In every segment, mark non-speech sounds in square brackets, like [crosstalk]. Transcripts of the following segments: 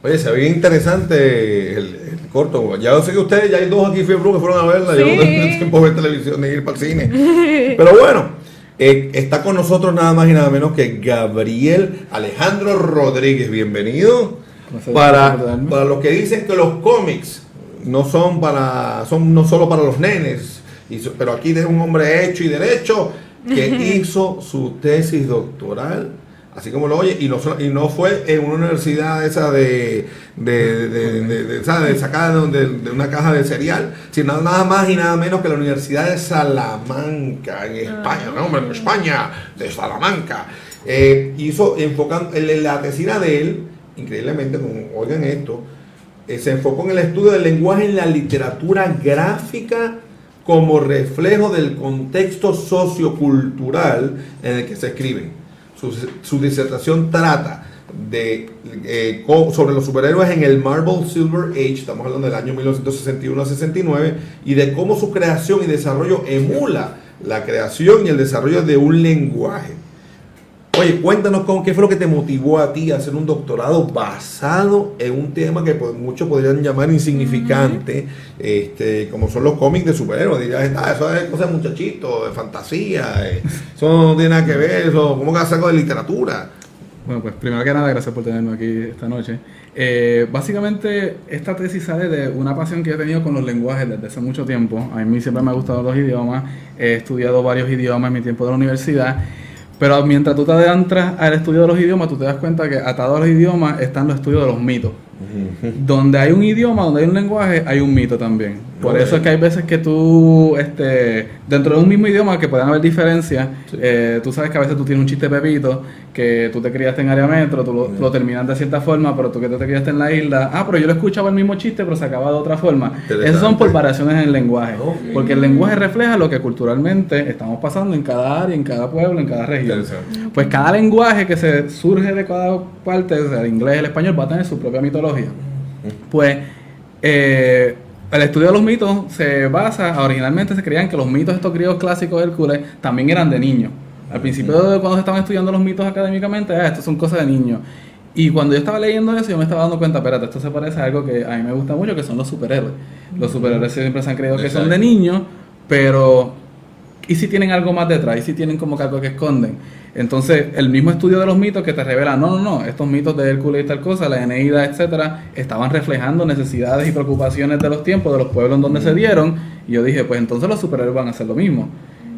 Oye, se ve interesante el, el corto. Ya sé que ustedes, ya hay dos aquí que fueron a verla. Yo no tengo tiempo de ver televisión ni ir para el cine. [laughs] Pero bueno, eh, está con nosotros nada más y nada menos que Gabriel Alejandro Rodríguez. Bienvenido. Para, para los que dicen que los cómics no son para son no solo para los nenes, y pero aquí es un hombre hecho y derecho que [laughs] hizo su tesis doctoral así como lo oye, y no, solo- y no fue en una universidad esa de, de, de, de- una caja de cereal, sino nada más y nada menos que la Universidad de Salamanca, en España, no, hombre, en España, de Salamanca. Eh, hizo, enfocando, en la tesina de él, increíblemente, como, oigan esto, eh, se enfocó en el estudio del lenguaje en la literatura gráfica como reflejo del contexto sociocultural en el que se escriben. Su, su disertación trata de, eh, sobre los superhéroes en el Marvel Silver Age, estamos hablando del año 1961 a 69, y de cómo su creación y desarrollo emula la creación y el desarrollo de un lenguaje. Oye, cuéntanos con qué fue lo que te motivó a ti a hacer un doctorado basado en un tema que pues, muchos podrían llamar insignificante, este, como son los cómics de superhéroes. Dirías, "Ah, eso es cosa de muchachito, de fantasía, eh, [laughs] eso no tiene nada que ver, eso, ¿cómo que algo de literatura? Bueno, pues primero que nada, gracias por tenerme aquí esta noche. Eh, básicamente, esta tesis sale de una pasión que he tenido con los lenguajes desde hace mucho tiempo. A mí siempre me han gustado los idiomas, he estudiado varios idiomas en mi tiempo de la universidad, pero mientras tú te adentras al estudio de los idiomas, tú te das cuenta que atado a los idiomas están los estudios de los mitos. Donde hay un idioma, donde hay un lenguaje, hay un mito también. Por eso es que hay veces que tú, este, dentro de un mismo idioma, que pueden haber diferencias, eh, tú sabes que a veces tú tienes un chiste pepito, que tú te criaste en área metro, tú lo, lo terminas de cierta forma, pero tú que te criaste en la isla, ah, pero yo lo escuchaba el mismo chiste, pero se acaba de otra forma. Esas son por variaciones en el lenguaje. Porque el lenguaje refleja lo que culturalmente estamos pasando en cada área, en cada pueblo, en cada región. Pues cada lenguaje que se surge de cada parte, o sea, el inglés el español, va a tener su propia mitología. Pues eh, el estudio de los mitos se basa, originalmente se creían que los mitos estos griegos clásicos de Hércules también eran de niños. Al principio de cuando se estaban estudiando los mitos académicamente, ah, estos son cosas de niños. Y cuando yo estaba leyendo eso, yo me estaba dando cuenta, espérate, esto se parece a algo que a mí me gusta mucho, que son los superhéroes. Los superhéroes siempre se han creído que son de niños, pero ¿y si tienen algo más detrás? ¿Y si tienen como que algo que esconden? Entonces, el mismo estudio de los mitos que te revela, no, no, no, estos mitos de Hércules y tal cosa, la Eneida, etcétera, estaban reflejando necesidades y preocupaciones de los tiempos, de los pueblos en donde se dieron. Y yo dije, pues entonces los superhéroes van a hacer lo mismo.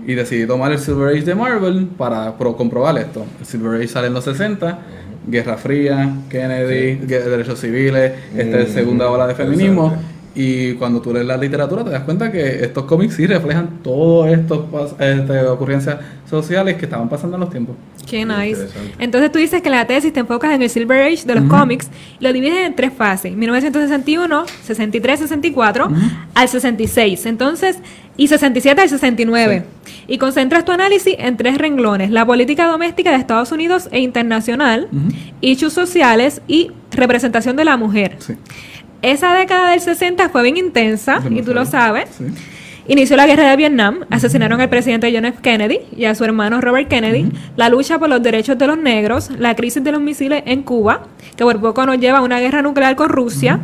Y decidí tomar el Silver Age de Marvel para pro- comprobar esto. El Silver Age sale en los 60, Guerra Fría, Kennedy, derechos civiles, Mm, segunda ola de feminismo. Y cuando tú lees la literatura te das cuenta que estos cómics sí reflejan todas estas este, ocurrencias sociales que estaban pasando en los tiempos. Qué nice. Entonces tú dices que la tesis te enfocas en el Silver Age de los cómics y lo divides en tres fases, 1961, 63, 64 al 66. Entonces, y 67 al 69. Y concentras tu análisis en tres renglones, la política doméstica de Estados Unidos e internacional, Ujú. issues sociales y representación de la mujer. Sí. Esa década del 60 fue bien intensa, y tú lo sabes. Sí. Inició la guerra de Vietnam, asesinaron al presidente John F. Kennedy y a su hermano Robert Kennedy, la lucha por los derechos de los negros, la crisis de los misiles en Cuba, que por poco nos lleva a una guerra nuclear con Rusia,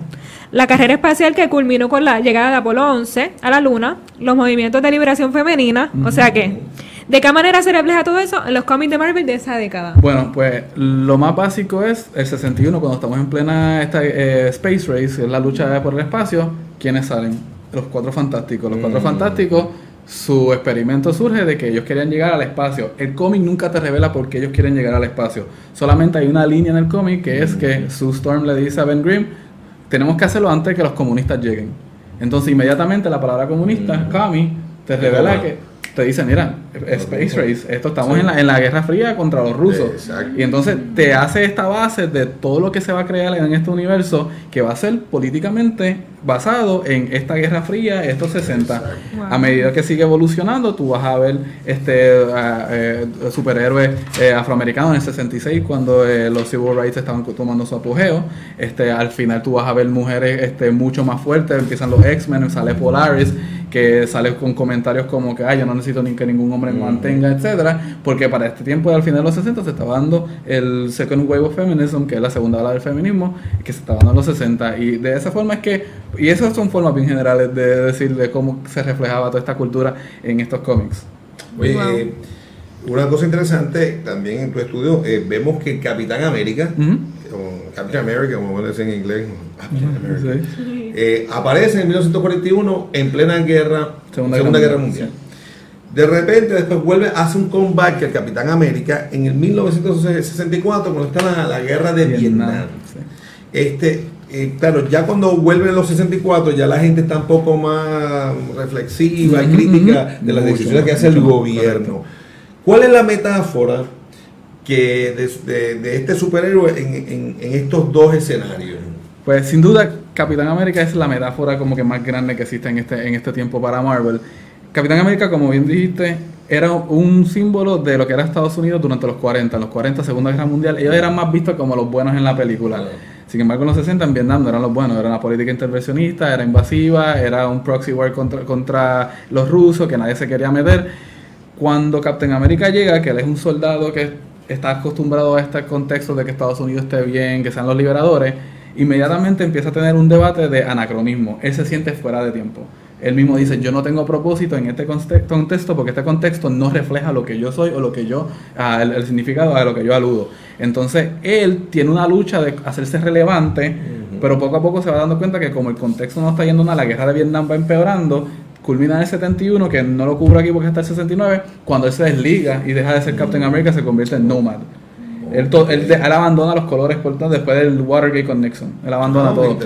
la carrera espacial que culminó con la llegada de Apolo 11 a la Luna, los movimientos de liberación femenina, o sea que, ¿de qué manera se refleja todo eso en los cómics de Marvel de esa década? Bueno, pues lo más básico es el 61, cuando estamos en plena esta, eh, Space Race, que es la lucha por el espacio, ¿quiénes salen? Los cuatro fantásticos. Los cuatro Mm. fantásticos, su experimento surge de que ellos querían llegar al espacio. El cómic nunca te revela por qué ellos quieren llegar al espacio. Solamente hay una línea en el cómic que es que Sue Storm le dice a Ben Grimm, tenemos que hacerlo antes que los comunistas lleguen. Entonces inmediatamente la palabra comunista, Mm. Kami, te revela que te dice, mira, Space. Race, esto estamos Sí. en, la, en la Guerra Fría contra los rusos. Exacto. Y entonces te hace esta base de todo lo que se va a crear en este universo que va a ser políticamente basado en esta Guerra Fría, estos 60. Exacto. Wow. A medida que sigue evolucionando, tú vas a ver este eh, superhéroes eh, afroamericanos en el 66 cuando eh, los civil rights estaban tomando su apogeo. Este, al final tú vas a ver mujeres este, mucho más fuertes, empiezan los X-Men, sale Polaris que sale con comentarios como que, ay, yo no necesito ni que ningún hombre me mantenga, etcétera, porque para este tiempo, al final de los 60, se estaba dando el Second Wave of Feminism, que es la segunda ola del feminismo, que se estaba dando en los 60, y de esa forma es que, y esas son formas bien generales de decir de cómo se reflejaba toda esta cultura en estos cómics. Oye, eh, una cosa interesante también en tu estudio, eh, vemos que Capitán América. O Captain America, como lo en inglés, America, Sí. eh, aparece en 1941 en plena guerra, Segunda Segunda, Guerra Guerra, Mundial. De repente después vuelve, hace un comeback el Capitán América en el 1964 cuando está la, la guerra de Vietnam. sí. Este, eh, claro, ya cuando vuelven los 64 ya la gente está un poco más reflexiva y crítica de las decisiones que hace el gobierno. ¿Cuál es la metáfora que de, de- de este superhéroe en, en- en estos dos escenarios? Pues sin duda, Capitán América es la metáfora como que más grande que existe en este, en este tiempo para Marvel. Capitán América, como bien dijiste, era un símbolo de lo que era Estados Unidos durante los 40, los 40, Segunda Guerra Mundial. Ellos eran más vistos como los buenos en la película. Sin embargo, en los 60 en Vietnam no eran los buenos, era una política intervencionista, era invasiva, era un proxy war contra, contra los rusos que nadie se quería meter. Cuando Captain America llega, que él es un soldado que está acostumbrado a este contexto de que Estados Unidos esté bien, que sean los liberadores, inmediatamente empieza a tener un debate de anacronismo. Él se siente fuera de tiempo. Él mismo dice, yo no tengo propósito en este conte- contexto porque este contexto no refleja lo que yo soy o lo que yo, ah, el, el significado a lo que yo aludo. Entonces, él tiene una lucha de hacerse relevante, pero poco a poco se va dando cuenta que como el contexto no está yendo nada, la guerra de Vietnam va empeorando, culmina en el 71, que no lo cubro aquí porque está el 69, cuando él se desliga y deja de ser Captain America, se convierte en Nomad. Él, to- él, él abandona los colores por tanto, después del Watergate con Nixon. Él abandona Ah, todo.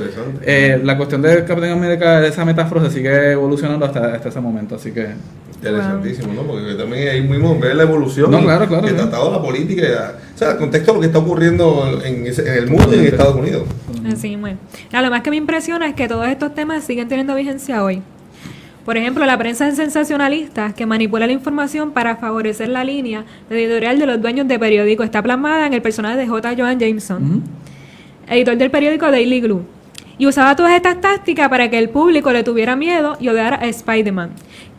Eh, la cuestión de Captain America, esa metáfora se sigue evolucionando hasta, hasta ese momento, así que... Interesantísimo, ¿no? Porque también ahí mismo ver la evolución No, claro, claro, que claro. tratado la política, y- o sea, el contexto de lo que está ocurriendo en, ese- en el mundo y en Estados Unidos. Así, bueno. Lo más que me impresiona es que todos estos temas siguen teniendo vigencia hoy. Por ejemplo, la prensa sensacionalista que manipula la información para favorecer la línea editorial de los dueños de periódico está plasmada en el personaje de J. Joan Jameson, editor del periódico Daily Glue. Y usaba todas estas tácticas para que el público le tuviera miedo y odiara a Spider-Man.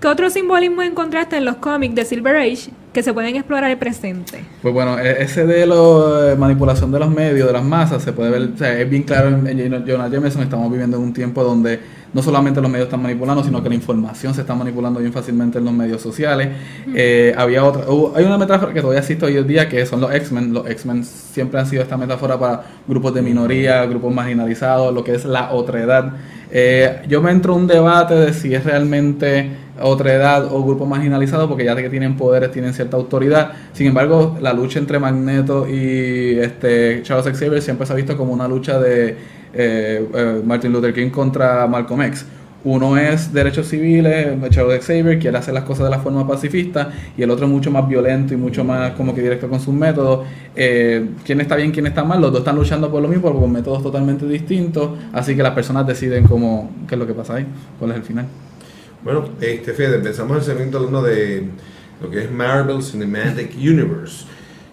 ¿Qué otro simbolismo encontraste en los cómics de Silver Age que se pueden explorar el presente? Pues bueno, e- ese de la manipulación de los medios, de las masas, se puede ver, o sea, es bien claro en, en Jonah Jameson, estamos viviendo en un tiempo donde no solamente los medios están manipulando, sino que la información se está manipulando bien fácilmente en los medios sociales. Eh, había otra, hubo- hay una metáfora que todavía existe hoy en día, que son los X-Men. Los X-Men siempre han sido esta metáfora para grupos de minoría, grupos marginalizados, lo que es la otredad. Eh, yo me entro en un debate de si es realmente otra edad o grupo marginalizado, porque ya que tienen poderes, tienen cierta autoridad. Sin embargo, la lucha entre Magneto y este Charles Xavier siempre se ha visto como una lucha de eh, eh, Martin Luther King contra Malcolm X. Uno es derechos civiles, Charles Xavier quiere hacer las cosas de la forma pacifista y el otro es mucho más violento y mucho más como que directo con sus métodos. Eh, ¿Quién está bien, quién está mal? Los dos están luchando por lo mismo, pero con métodos totalmente distintos, así que las personas deciden cómo, qué es lo que pasa ahí, cuál es el final. Bueno, este Fede, empezamos el segmento hablando de lo que es Marvel Cinematic Universe,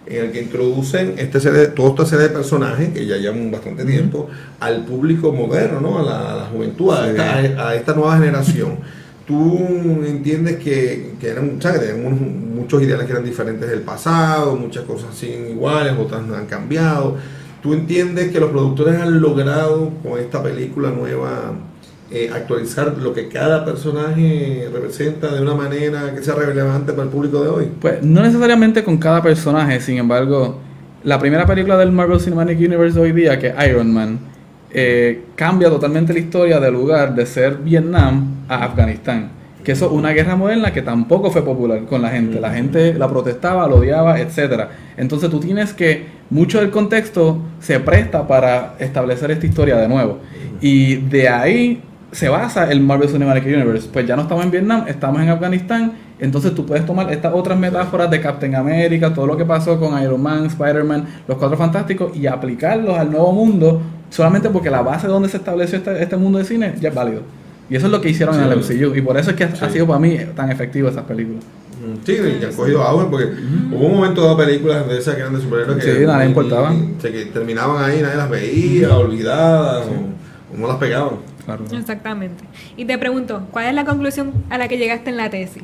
en el que introducen este serie, toda esta serie de personajes que ya llevan bastante tiempo al público moderno, ¿no? a, la, a la juventud, a, esta, a esta nueva generación. [laughs] Tú entiendes que, que eran. Tenían unos- muchos ideales que eran diferentes del pasado, muchas cosas siguen iguales, otras no han cambiado. ¿Tú entiendes que los productores han logrado con esta película nueva eh, actualizar lo que cada personaje representa de una manera que sea relevante para el público de hoy? Pues no necesariamente con cada personaje, sin embargo, la primera película del Marvel Cinematic Universe de hoy día, que es Iron Man, eh, cambia totalmente la historia del lugar de ser Vietnam a Afganistán. Que eso es una guerra moderna que tampoco fue popular con la gente. La gente la protestaba, la odiaba, etcétera. Entonces tú tienes que, mucho del contexto se presta para establecer esta historia de nuevo. Y de ahí se basa el Marvel Cinematic Universe. Pues ya no estamos en Vietnam, estamos en Afganistán. Entonces tú puedes tomar estas otras metáforas de Captain America, todo lo que pasó con Iron Man, Spider-Man, los Cuatro Fantásticos y aplicarlos al nuevo mundo solamente porque la base donde se estableció este, este mundo de cine ya es válido. Y eso es lo que hicieron en el. MCU. Y por eso es que ha- sido para mí tan efectivo esas películas. Sí, y han cogido auge porque hubo un momento de películas de esas que eran de superhéroes que Sí, nadie importaba. y- se que terminaban ahí, nadie las veía, olvidadas o, o no las pegaban. Claro. Exactamente. Y te pregunto, ¿cuál es la conclusión a la que llegaste en la tesis?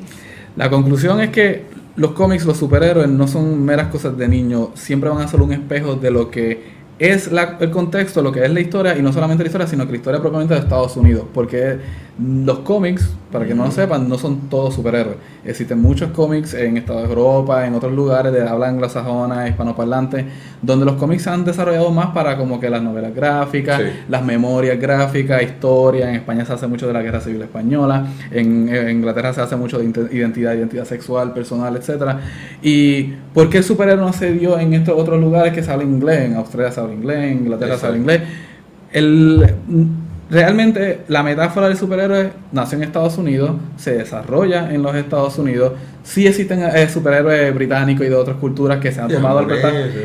La conclusión es que los cómics, los superhéroes, no son meras cosas de niño, siempre van a ser un espejo de lo que es la- el contexto, lo que es la historia, y no solamente la historia, sino que la historia propiamente de Estados Unidos, porque los cómics, para que no lo sepan, no son todos superhéroes. Existen muchos cómics en Estados Europa, en otros lugares de habla anglosajona, hispanoparlante, donde los cómics se han desarrollado más para como que las novelas gráficas, Sí. las memorias gráficas, historia. En España se hace mucho de la Guerra Civil Española, en, en Inglaterra se hace mucho de identidad, identidad sexual, personal, etcétera. ¿Y por qué el superhéroe no se dio en estos otros lugares que se habla inglés? En Australia se habla inglés, Inglaterra Exacto. inglés. El, realmente la metáfora del superhéroe nació en Estados Unidos, se desarrolla en los Estados Unidos. Sí existen eh, superhéroes británicos y de otras culturas que se han tomado el,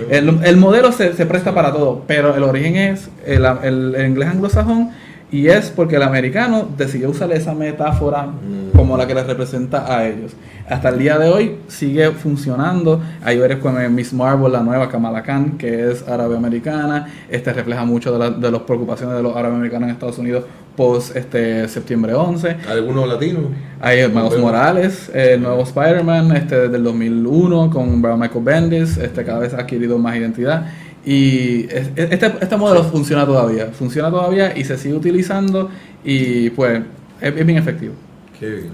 el, el modelo se, se presta para todo, pero el origen es el, el- el inglés anglosajón y es porque el americano decidió usar esa metáfora Mm. como la que les representa a ellos. Hasta el día de hoy sigue funcionando. Hay veres como Miss Marvel, la nueva Kamala Khan, que es árabe-americana. Este refleja mucho de, la- de las preocupaciones de los árabe-americanos en Estados Unidos post este, septiembre 11. Algunos latinos. Hay Miles. Morales, el nuevo Spider-Man este, desde el 2001 con Brian Michael Bendis, este, cada vez ha adquirido más identidad. Y es- este, este modelo funciona todavía, funciona todavía y se sigue utilizando y pues es, es bien efectivo. Qué bien.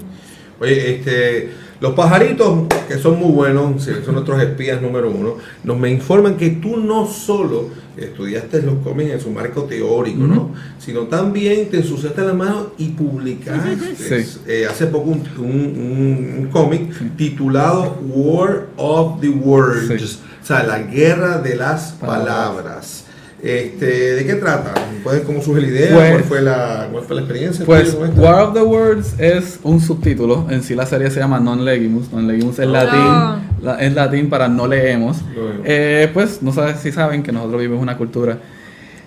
Oye, este, los pajaritos, que son muy buenos, son nuestros espías número uno, nos me informan que tú no solo estudiaste los cómics en su marco teórico, ¿no? Sino también te ensuciaste las manos y publicaste Sí. eh, hace poco un, un- un- un cómic titulado War of the Words, Sí. o sea, la guerra de las Palabras. palabras. Este, ¿De qué trata? ¿Puedes como sugerir idea? Pues- ¿Cuál, fue la, ¿Cuál fue la experiencia? Pues? War of the Words es un subtítulo, en sí la serie se llama Non Legimus, Non Legimus es Oh. latín, la- es latín para no leemos. Eh, pues no sé si saben que nosotros vivimos una cultura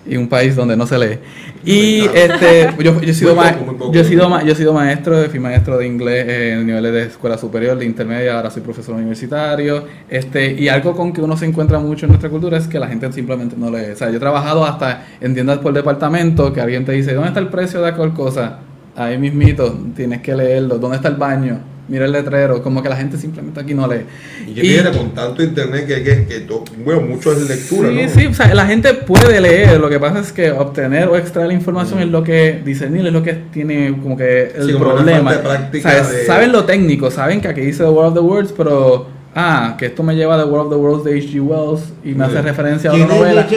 y un país donde no se lee. Y este, yo, yo he sido poco, yo he sido yo he sido maestro, fui maestro de inglés en niveles de escuela superior, de intermedia, ahora soy profesor universitario. Este, y algo con que uno se encuentra mucho en nuestra cultura es que la gente simplemente no lee. O sea, yo he trabajado hasta en tiendas por departamento que alguien te dice, ¿dónde está el precio de tal cosa? Ahí mismito, tienes que leerlo. ¿Dónde está el baño? Mira el letrero. Como que la gente simplemente aquí no lee. Y que con tanto internet que, que, que to- bueno, mucho es lectura, Sí, ¿no? sí, o sea, la gente puede leer, lo que pasa es que obtener o extraer la información es lo que discernir, es lo que tiene como que el Sí, como problema. falta de práctica O sea, de- Saben lo técnico, saben que aquí dice The World of the Words, pero ah, que esto me lleva a The World of the Worlds de H.G. Wells y me Sí. hace referencia a ¿Quién una es novela.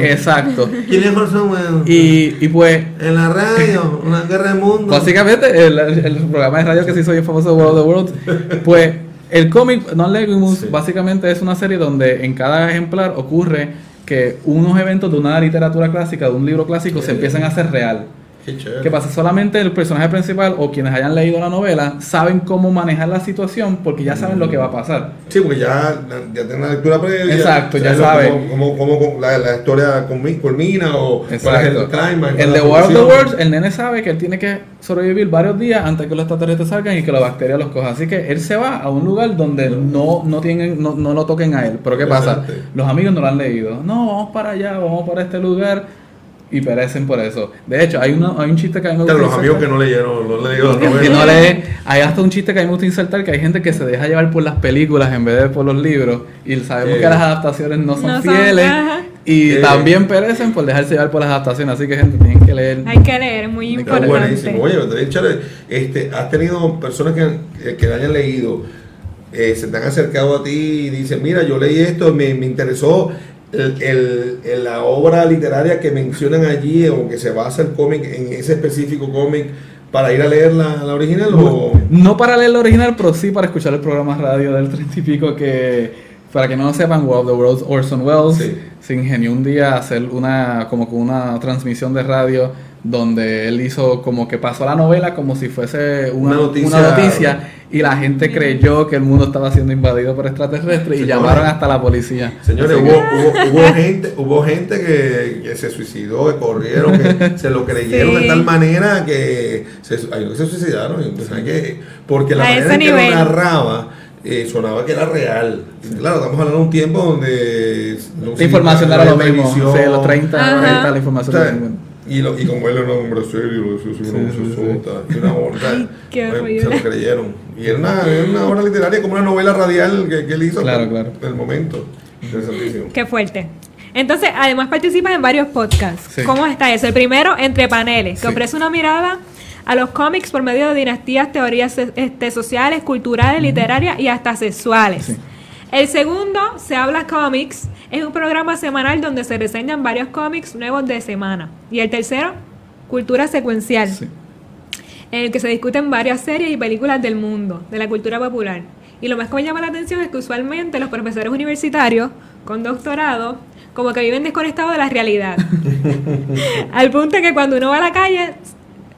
Exacto. [laughs] ¿Quién es Orson Welles? Y, y pues En la radio, una guerra de mundo. Básicamente, el, el programa de radio que se hizo bien famoso, World of the Worlds, pues el cómic Non Legimus Sí. básicamente es una serie donde en cada ejemplar ocurre que unos eventos de una literatura clásica, de un libro clásico, se empiezan a hacer real. Qué. ¿Qué pasa? Solamente el personaje principal o quienes hayan leído la novela saben cómo manejar la situación porque ya saben lo que va a pasar. Sí, porque ya, ya tiene una lectura previa. Exacto, ya sabes lo- sabe. Cómo, cómo, cómo la, la historia culmi- culmina o cuál es el Exacto. climax. En The la War of the. Worlds, el nene sabe que él tiene que sobrevivir varios días antes que los extraterrestres salgan y que la bacteria los coja. Así que él se va a un lugar donde no, no, tienen, no, no lo toquen a él. Pero ¿qué pasa? Los amigos no lo han leído. No, vamos para allá, vamos para este lugar. Y perecen por eso. De hecho, hay, una, hay un chiste que a mí me gusta los amigos que no leyeron, no leyeron [laughs] Que- no lee. Hay hasta un chiste que a mí me gusta insertar que hay gente que se deja llevar por las películas en vez de por los libros. Y sabemos Sí. que las adaptaciones no son No son, fieles. ajá. y Sí. también perecen por dejarse llevar por las adaptaciones. Así que gente, tienen que leer. Hay que leer, es muy Está importante. buenísimo. Oye. Este, has tenido personas que, eh, que hayan leído, eh, se te han acercado a ti y dicen, mira, yo leí esto, me, me interesó el, el- la obra literaria que mencionan allí o que se basa el cómic en ese específico cómic para ir a leer la, la original o... No para leer la original, pero sí para escuchar el programa radio del 30 y pico que, para que no lo sepan, World of the Worlds, Orson Welles Sí. se ingenió un día a hacer una, como que una transmisión de radio donde él hizo como que pasó la novela como si fuese una, Una noticia. una noticia y la gente creyó que el mundo estaba siendo invadido por extraterrestres y llamaron hasta la policía. Señores, hubo, hubo, [laughs] hubo gente, hubo gente que, que se suicidó, que corrieron, que [laughs] se lo creyeron de tal manera que se, hay unos que se suicidaron. pues, que- porque la A manera en que lo narraba eh, sonaba que era real. Y claro, estamos hablando de un tiempo donde no La información no era lo mismo. televisión. Sí, los 30, Ajá. 40, la O información sea, era lo mismo. Y, lo, y como él era un hombre serio, lo decía, sí, una Sí, sí, vocesota, y una Ay, se lo creyeron. Y era una, era una obra literaria, como una novela radial que, que él hizo Claro, en claro. el momento. Interesantísimo. Qué fuerte. Entonces, además participas en varios podcasts. Sí. ¿Cómo está eso? El primero, Entre Paneles, que Sí. ofrece una mirada a los cómics por medio de dinastías, teorías este, sociales, culturales, literarias y hasta sexuales. El segundo, Se Habla Comics, es un programa semanal donde se reseñan varios cómics nuevos de semana. Y el tercero, Cultura Secuencial, Sí. en el que se discuten varias series y películas del mundo, de la cultura popular. Y lo más que me llama la atención es que usualmente los profesores universitarios con doctorado como que viven desconectados de la realidad. [laughs] Al punto que cuando uno va a la calle,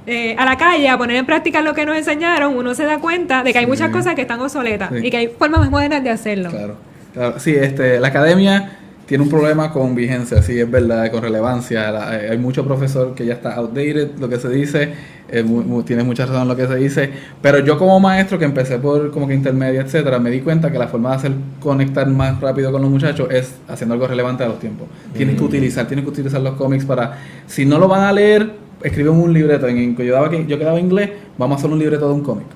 eh, a la calle a poner en práctica lo que nos enseñaron, uno se da cuenta de que hay Sí. muchas cosas que están obsoletas Sí. y que hay formas más modernas de hacerlo. Claro, claro. Sí, este, la academia tiene un problema con vigencia, sí, es verdad, con relevancia. La- eh, hay mucho profesor que ya está outdated, lo que se dice, eh, mu- mu- tiene mucha razón en lo que se dice, pero yo como maestro que empecé por como que intermedia, etcétera, me di cuenta que la forma de hacer conectar más rápido con los muchachos es haciendo algo relevante a los tiempos. Tienes que utilizar, tienes que utilizar los cómics para, si no lo van a leer, escriben un libreto. En, en- yo, daba, que- yo quedaba inglés, vamos a hacer un libreto de un cómic.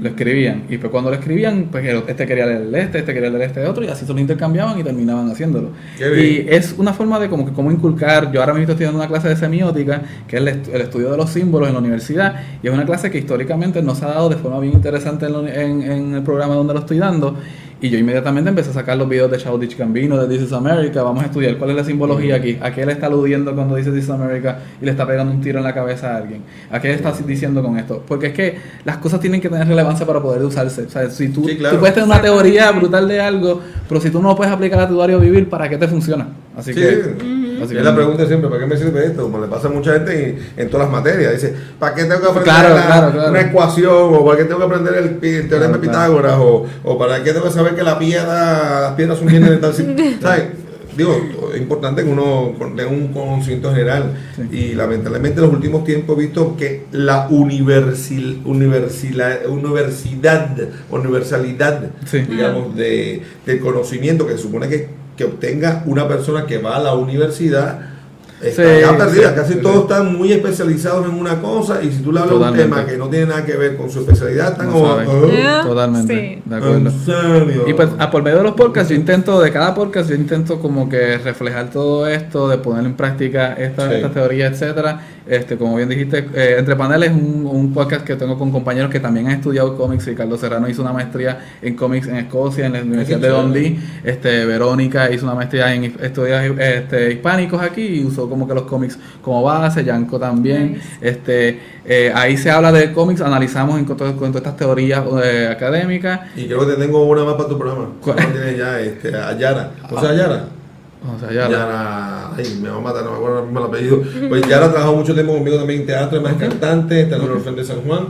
Lo escribían y pues cuando lo escribían pues este quería leer el este este quería leer este otro y así se lo intercambiaban y terminaban haciéndolo. Y es una forma de como que cómo inculcar yo ahora mismo estoy estudiando una clase de semiótica que es el, estu- el estudio de los símbolos en la universidad y es una clase que históricamente nos ha dado de forma bien interesante en, en- en el programa donde lo estoy dando y yo inmediatamente empecé a sacar los videos de Childish Gambino de This is America. Vamos a estudiar cuál es la simbología aquí. A qué le está aludiendo cuando dice This is America y le está pegando un tiro en la cabeza a alguien a qué le está diciendo con esto porque es que las cosas tienen que tener relevancia para poder usarse. O sea si tú, Sí, claro. tú puedes tener una teoría brutal de algo pero si tú no lo puedes aplicar a tu diario vivir ¿para qué te funciona? así Sí. que así es la pregunta siempre, ¿para qué me sirve esto? Como le pasa a mucha gente en, en todas las materias. Dice, ¿para qué tengo que aprender Claro, la- claro, claro. una ecuación? ¿O para qué tengo que aprender el, teorema Claro, de Pitágoras? O, ¿O para qué tengo que saber que la piedra, las piedras son bienes de tal? ¿Sabes? [laughs] Digo, es importante que uno tenga un conocimiento general. Y lamentablemente en los últimos tiempos he visto que la universidad, universalidad, Sí. digamos, de, del conocimiento que se supone que, que obtenga una persona que va a la universidad está Sí, ya perdida. sí, Casi sí, todos sí. están muy especializados en una cosa y si tú le hablas de un tema que no tiene nada que ver con su especialidad, están No como... saben. "Ah, Ah, Totalmente, sí. de acuerdo. ¿En serio? Y pues a por medio de los podcasts yo intento, de cada podcast yo intento como que reflejar todo esto, de poner en práctica esta, Sí. esta teoría, etcétera. Este, como bien dijiste, eh, Entre Paneles es un, un podcast que tengo con compañeros que también han estudiado cómics. Ricardo Serrano hizo una maestría en cómics en Escocia, en la Universidad de. Dundee. Este, Verónica hizo una maestría en estudios este, hispánicos aquí y usó como que los cómics como base, Yanko también. Nice. Este, eh, ahí se habla de cómics, analizamos en, con, todas estas teorías eh, académicas. Y creo que te tengo una más para tu programa. ¿Cuál? ¿Cuál tienes ya? Este, a Yara. ¿O sea, Yara? O sea, ya la- Yara, ay, me va a matar, no me acuerdo el apellido. Pues Yara trabajó mucho tiempo conmigo también en teatro, es más cantante, está en el Orfeo de San Juan.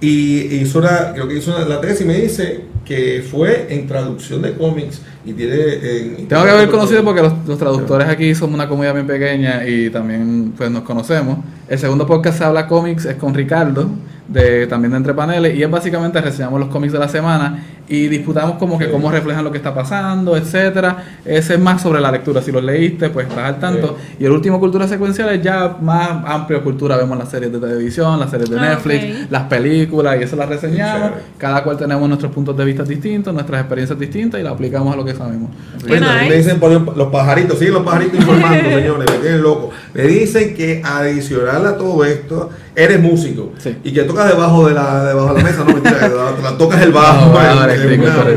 Y hizo una, creo que hizo una- la tesis, me dice que fue en traducción de cómics y tiene. en- Tengo que haber conocido porque los, los traductores aquí somos una comunidad bien pequeña y también pues nos conocemos. El segundo podcast se habla cómics es con Ricardo, de también de Entre Paneles, y es básicamente reseñamos los cómics de la semana y disputamos como que Sí. cómo reflejan lo que está pasando, etcétera. Ese es más sobre la lectura. Si los leíste, pues estás al tanto. Y el último cultura secuencial es ya más amplio cultura. Vemos las series de televisión, las series de Ah, Netflix, las películas y eso las reseñamos. Cada cual tenemos nuestros puntos de vista distintos, nuestras experiencias distintas y las aplicamos a lo que sabemos. Bueno, nice. me dicen por ejemplo, los pajaritos, siguen los pajaritos informando, [laughs] señores, me tienen loco. Me dicen que adicional a todo esto, eres músico Sí. y que tocas debajo de la, debajo de la mesa, no mentira, te [laughs] la tocas el bajo No, en-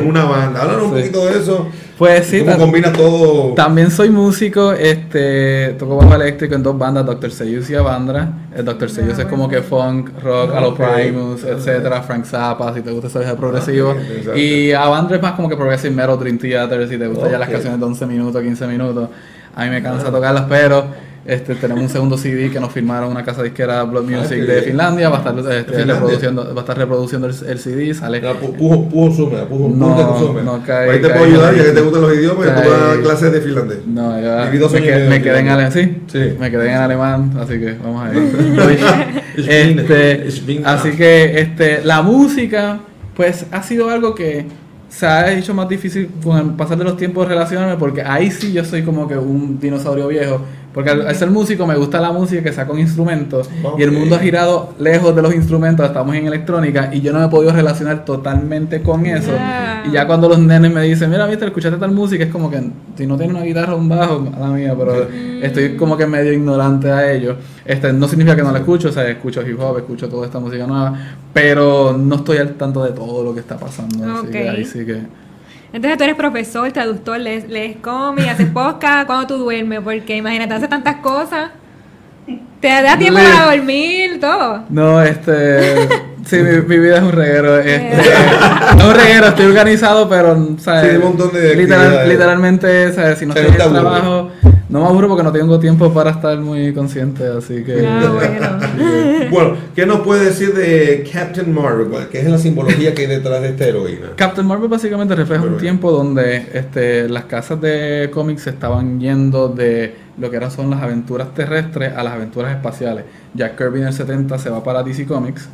una, banda. Háblanos un poquito de eso. Pues sí, ¿Cómo combina todo? también soy músico, este, toco bajo eléctrico en dos bandas, Dr. Seuss y Avandra. El Dr. Seuss es como que funk, rock, a los. Primus, etcétera, Frank Zappa, si te gusta ese viaje progresivo. Ah, y Avandra es más como que progressive metal, Dream Theater, si te gustan ya las canciones de 11 minutos, 15 minutos. A mí me cansa tocarlas, pero este, tenemos un segundo CD que nos firmaron una casa disquera Blood Ah, Music de. Finlandia, va a estar, este, Finlandia? reproduciendo, va a estar reproduciendo el, el CD, sale Era pu- Pujo, pujo sume, pujo, No, no, cae- Ahí te cae puedo ayudar, ya que te gustan los idiomas, y tú Cae- das clases de finlandés. No, dos me, medio me en quedé en alemán, sí, Sí. me quedé en alemán, así que vamos a [laughs] bin- este, así que este, la música, pues ha sido algo que se ha hecho más difícil con el pasar de los tiempos relacionarme porque ahí sí yo soy como que un dinosaurio viejo. Porque al, al ser músico me gusta la música que sea con instrumentos y el mundo ha girado lejos de los instrumentos, estamos en electrónica y yo no me he podido relacionar totalmente con eso. Ah. Y ya cuando los nenes me dicen, mira, viste, escuchaste tal música, es como que si no tiene una guitarra o un bajo, mala mía, pero estoy como que medio ignorante a ello. Este, no significa que no la escucho, o sea, escucho hip hop, escucho toda esta música nueva, pero no estoy al tanto de todo lo que está pasando. Así que Ok. ahí sí que... Entonces tú eres profesor, traductor, lees, lees cómics, haces podcast, [laughs] cuando tú duermes, porque imagínate, haces tantas cosas. Te da tiempo Le- para dormir, todo. No, este. Sí, mi, mi vida es un reguero. Este, [laughs] no es un reguero, estoy organizado, pero. ¿sabes? Sí, un montón de Literal- literalmente, ¿sabes? si no estoy en el trabajo, no me aburro porque no tengo tiempo para estar muy consciente, así que. Ah, bueno. [laughs] Bueno, ¿qué nos puede decir de Captain Marvel? ¿Cuál- ¿Qué es la simbología que hay detrás de esta heroína? Captain Marvel básicamente refleja un tiempo donde este, las casas de cómics se estaban yendo de lo que eran son las aventuras terrestres a las aventuras espaciales. Jack Kirby en el 70 se va para DC Comics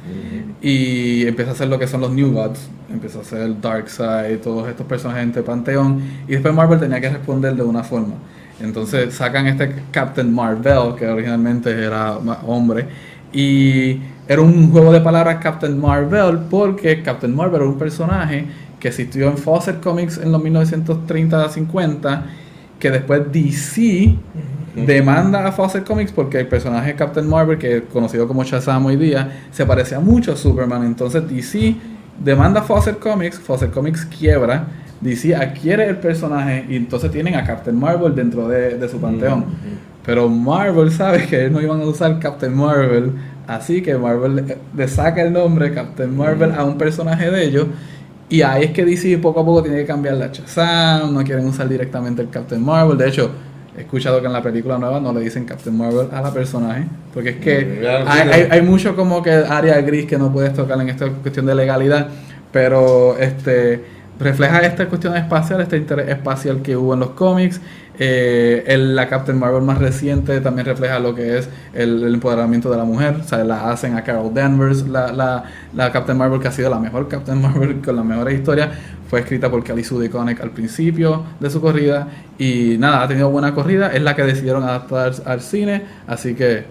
y empieza a hacer lo que son los New Gods, empieza a hacer Darkseid, todos estos personajes entre Panteón y después Marvel tenía que responder de una forma. Entonces sacan este Captain Marvel, que originalmente era hombre, y era un juego de palabras Captain Marvel porque Captain Marvel era un personaje que existió en Fawcett Comics en los 1930-50, que después DC demanda a Fawcett Comics porque el personaje Captain Marvel, que es conocido como Shazam hoy día, se parecía mucho a Superman. Entonces DC demanda a Fawcett Comics, Fawcett Comics quiebra, DC adquiere el personaje y entonces tienen a Captain Marvel dentro de, de su panteón. Pero Marvel sabe que no iban a usar Captain Marvel, así que Marvel le- le saca el nombre Captain Marvel a un personaje de ellos. Y ahí es que DC poco a poco tiene que cambiar la Shazam, no quieren usar directamente el Captain Marvel. De hecho, he escuchado que en la película nueva no le dicen Captain Marvel a la personaje, porque es que hay, claro. hay- hay mucho como que área gris que no puedes tocar en esta cuestión de legalidad, pero este refleja esta cuestión espacial, este interés espacial que hubo en los cómics. Eh, el- la Captain Marvel más reciente también refleja lo que es el, empoderamiento de la mujer. O sea, la hacen a Carol Danvers, la, la, la Captain Marvel que ha sido la mejor Captain [laughs] Marvel con las mejores historias. Fue escrita por Kelly Sue DeConnick al principio de su corrida. Y nada, ha tenido buena corrida. Es la que decidieron adaptar al cine. Así que,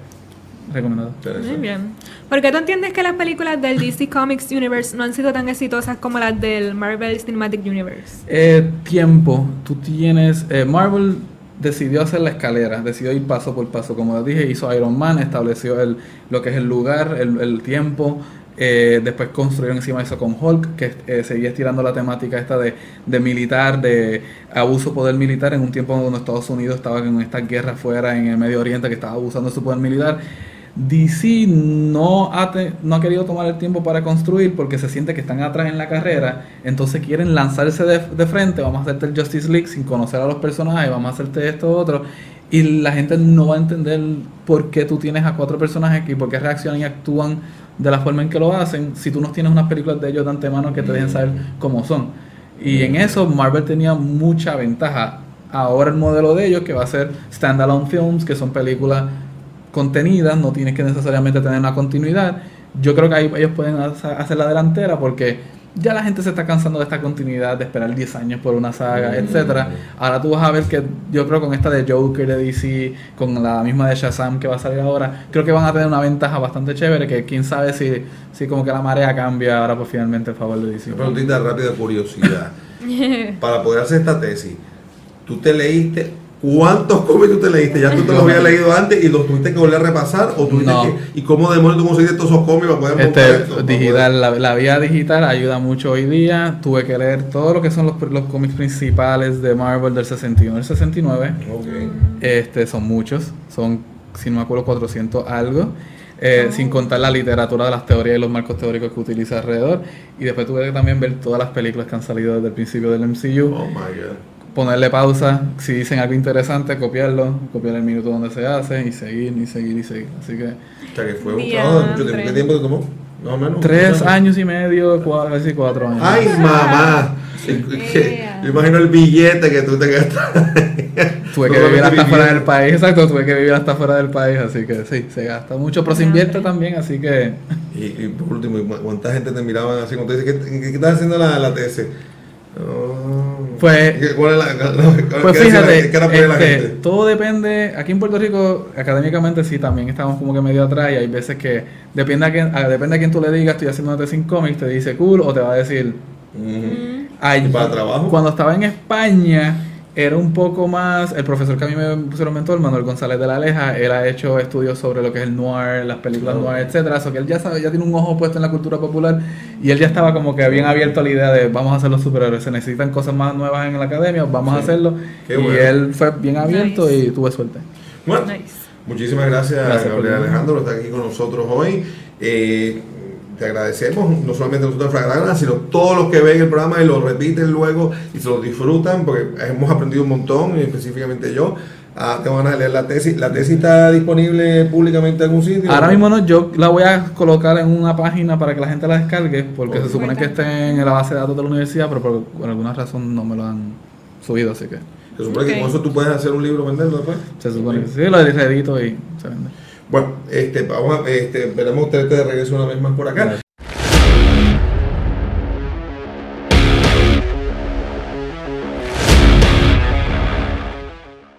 recomendado. Muy bien. ¿Por qué tú entiendes que las películas del DC Comics Universe no han sido tan exitosas como las del Marvel Cinematic Universe? Eh, tiempo. Tú tienes. eh, Marvel decidió hacer la escalera, decidió ir paso por paso. Como les dije, hizo Iron Man, estableció el, lo que es el lugar, el, tiempo. eh, después construyeron encima eso con Hulk, que eh, seguía estirando la temática esta de, de militar, de abuso de poder militar en un tiempo donde Estados Unidos estaba en esta guerra fuera en el Medio Oriente que estaba abusando de su poder militar. DC no ha, te- no ha querido tomar el tiempo para construir porque se siente que están atrás en la carrera, entonces quieren lanzarse de, de frente, vamos a hacerte el Justice League sin conocer a los personajes, vamos a hacerte esto otro, y la gente no va a entender por qué tú tienes a cuatro personajes y por qué reaccionan y actúan de la forma en que lo hacen si tú no tienes unas películas de ellos de antemano que te dejen saber cómo son. Y en eso Marvel tenía mucha ventaja. Ahora el modelo de ellos que va a ser standalone films, que son películas contenidas, no tienes que necesariamente tener una continuidad. Yo creo que ahí ellos pueden hacer la delantera porque ya la gente se está cansando de esta continuidad, de esperar 10 años por una saga, etcétera. Ahora tú vas a ver que yo creo con esta de Joker de DC, con la misma de Shazam que va a salir ahora, creo que van a tener una ventaja bastante chévere que quién sabe si, si como que la marea cambia ahora pues finalmente en favor de DC. Una preguntita rápida de curiosidad. [laughs] Para poder hacer esta tesis, ¿tú te leíste cuántos cómics tú te leíste? ¿Ya tú te los habías leído antes y los tuviste que volver a repasar? ¿O tuviste No. que, ¿Y cómo demonios tú conseguiste todos esos cómics para poder montar Este, esto? Para digital, la, la vía digital ayuda mucho hoy día. Tuve que leer todo lo que son los, los cómics principales de Marvel del 61 al 69. poder- Ok. Este, son muchos, son, si no me acuerdo, 400 algo. eh, Sin contar la literatura de las teorías y los marcos teóricos que utiliza alrededor. Y después tuve que también ver todas las películas que han salido desde el principio del MCU. Oh my god. Ponerle pausa, si dicen algo interesante, copiarlo, copiar el minuto donde se hace y seguir y seguir y seguir. Así que O sea que fue un trabajo de mucho tiempo. ¿Qué tiempo te tomó? Más o menos. tres ¿Muchos años y medio, cuatro, casi cuatro años. Ay, mamá. Yeah. [laughs] Yo imagino el billete que tú te gastaste. Tuve que No vivir hasta fuera del país, exacto, tuve que vivir hasta fuera del país, así que sí, se gasta mucho, pero se invierte también, así que Y, y por último, ¿cuánta gente te miraban así cuando te dice, ¿qué, qué estás haciendo la, la tesis? Oh. Pues- ¿Qué- ¿Cuál es la, Pues qué dice la- fíjate, la este, gente? todo depende. Aquí en Puerto Rico, académicamente sí, también estamos como que medio atrás y hay veces que depende a quién, a- depende a quién tú le digas, estoy haciendo una tesis en cómics, te dice cool o te va a decir. Ujú. Ay, ¿Y para trabajo? Cuando estaba en España era un poco más, el profesor que a mí me pusieron mentor, Manuel González de la Aleja, él ha hecho estudios sobre lo que es el noir, las películas Oh. noir, etcétera, eso que él ya sabe, ya tiene un ojo puesto en la cultura popular y él ya estaba como que bien abierto a la idea de vamos a hacer los superhéroes, se necesitan cosas más nuevas en la academia, vamos a hacerlo Qué y bueno. él fue bien abierto Nice. y tuve suerte. Bueno, Nice. muchísimas gracias, Gracias Gabriel. Alejandro, por estar aquí con nosotros hoy. Eh, te agradecemos, no solamente nosotros en Fragana, sino todos los que ven el programa y lo repiten luego y se lo disfrutan, porque hemos aprendido un montón, y específicamente yo. Ah, te van a leer la tesis. ¿La tesis está disponible públicamente en algún sitio? Ahora mismo no, yo la voy a colocar en una página para que la gente la descargue, porque se supone que esté en la base de datos de la universidad, pero por, por alguna razón no me lo han subido, así que Se supone que con eso tú puedes hacer un libro venderlo después. se supone que sí, lo reedito y se vende. Bueno, este, vamos a, este, veremos ustedes de regreso una vez más por acá.